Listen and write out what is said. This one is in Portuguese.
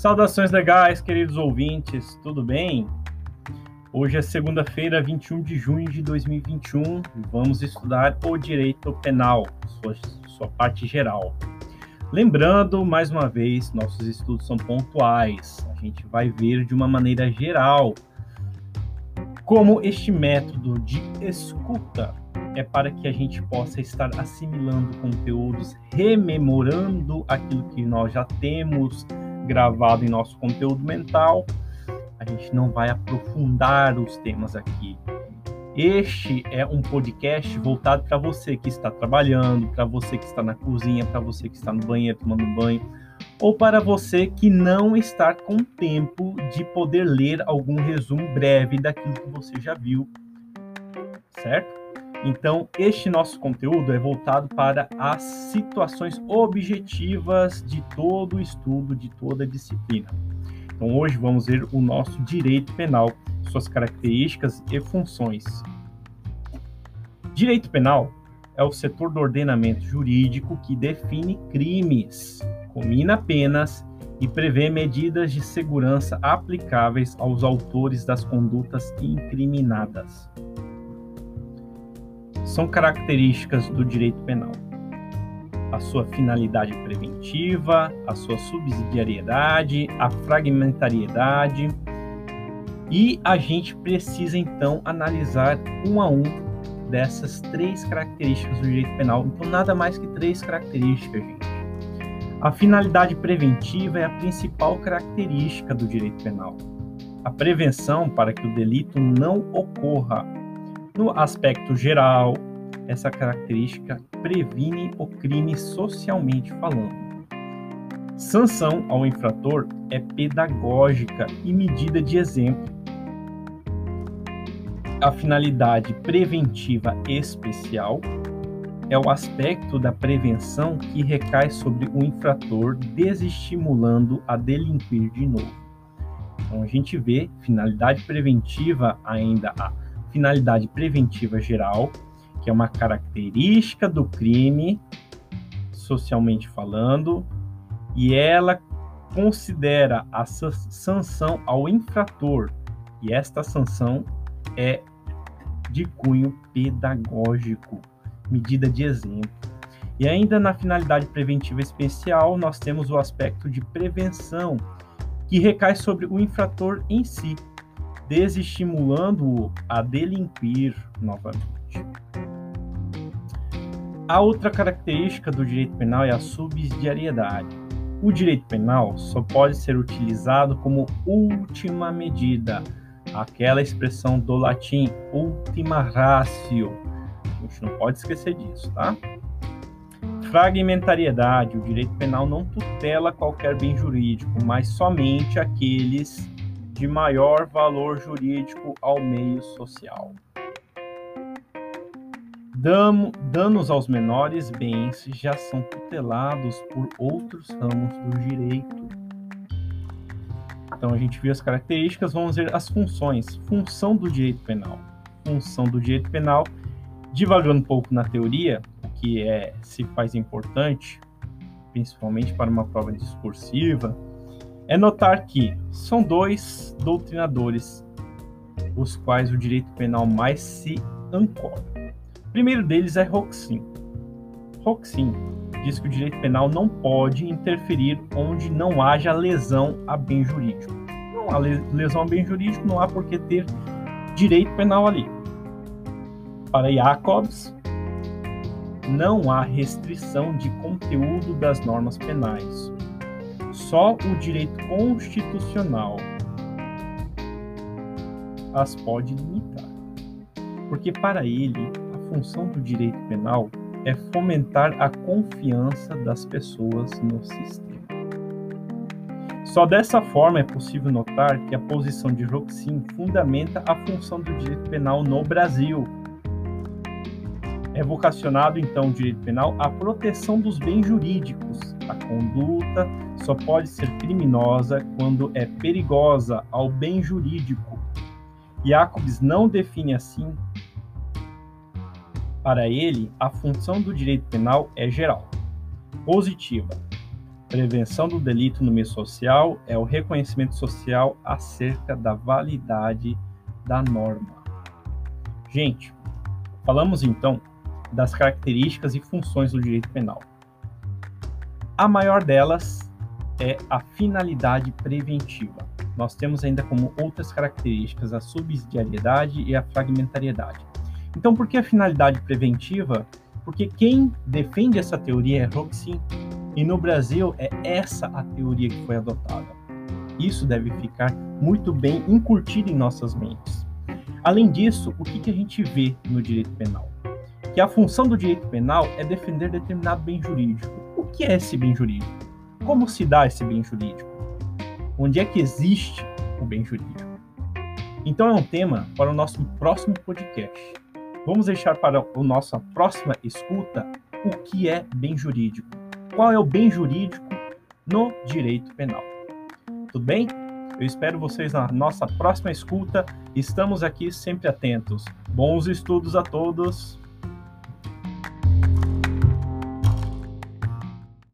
Saudações legais, queridos ouvintes, tudo bem? Hoje é segunda-feira, 21 de junho de 2021 e vamos estudar o direito penal, sua, sua parte geral. Lembrando, mais uma vez, nossos estudos são pontuais, a gente vai ver de uma maneira geral como este método de escuta é para que a gente possa estar assimilando conteúdos, rememorando aquilo que nós já temos gravado em nosso conteúdo mental. A gente não vai aprofundar os temas aqui. Este é um podcast voltado para você que está trabalhando, para você que está na cozinha, para você que está no banheiro tomando banho, ou para você que não está com tempo de poder ler algum resumo breve daquilo que você já viu, certo? Então, este nosso conteúdo é voltado para as situações objetivas de todo o estudo, de toda a disciplina. Então, hoje vamos ver o nosso direito penal, suas características e funções. Direito penal é o setor do ordenamento jurídico que define crimes, comina penas e prevê medidas de segurança aplicáveis aos autores das condutas incriminadas são características do direito penal. A sua finalidade preventiva, a sua subsidiariedade, a fragmentariedade. E a gente precisa então analisar um a um dessas três características do direito penal. Então, nada mais que três características, gente. A finalidade preventiva é a principal característica do direito penal. A prevenção para que o delito não ocorra no aspecto geral, essa característica previne o crime socialmente falando. Sanção ao infrator é pedagógica e medida de exemplo. A finalidade preventiva especial é o aspecto da prevenção que recai sobre o infrator, desestimulando a delinquir de novo. Então a gente vê finalidade preventiva ainda a finalidade preventiva geral, que é uma característica do crime, socialmente falando, e ela considera a sanção ao infrator, e esta sanção é de cunho pedagógico, medida de exemplo. E ainda na finalidade preventiva especial, nós temos o aspecto de prevenção, que recai sobre o infrator em si, desestimulando-o a delinquir novamente. A outra característica do direito penal é a subsidiariedade. O direito penal só pode ser utilizado como última medida, aquela expressão do latim ultima ratio. A gente não pode esquecer disso, tá? Fragmentariedade: o direito penal não tutela qualquer bem jurídico, mas somente aqueles de maior valor jurídico ao meio social. danos aos menores bens já são tutelados por outros ramos do direito. Então a gente viu as características, vamos ver as funções. Função do direito penal. Função do direito penal, divagando um pouco na teoria, o que é se faz importante, principalmente para uma prova discursiva, é notar que são dois doutrinadores os quais o direito penal mais se ancora. O primeiro deles é Roxin. Roxin diz que o direito penal não pode interferir onde não haja lesão a bem jurídico. Não há lesão a bem jurídico, não há por que ter direito penal ali. Para Jacobs, não há restrição de conteúdo das normas penais só o direito constitucional as pode limitar. Porque para ele, a função do direito penal é fomentar a confiança das pessoas no sistema. Só dessa forma é possível notar que a posição de Roxin fundamenta a função do direito penal no Brasil. É vocacionado então o direito penal à proteção dos bens jurídicos, a conduta só pode ser criminosa quando é perigosa ao bem jurídico. Jacobs não define assim. Para ele, a função do direito penal é geral, positiva. Prevenção do delito no meio social é o reconhecimento social acerca da validade da norma. Gente, falamos então das características e funções do direito penal. A maior delas é a finalidade preventiva. Nós temos ainda como outras características a subsidiariedade e a fragmentariedade. Então, por que a finalidade preventiva? Porque quem defende essa teoria é Roxin, e no Brasil é essa a teoria que foi adotada. Isso deve ficar muito bem incutido em nossas mentes. Além disso, o que, que a gente vê no direito penal? Que a função do direito penal é defender determinado bem jurídico. O que é esse bem jurídico? Como se dá esse bem jurídico? Onde é que existe o bem jurídico? Então é um tema para o nosso próximo podcast. Vamos deixar para a nossa próxima escuta o que é bem jurídico. Qual é o bem jurídico no direito penal? Tudo bem? Eu espero vocês na nossa próxima escuta. Estamos aqui sempre atentos. Bons estudos a todos.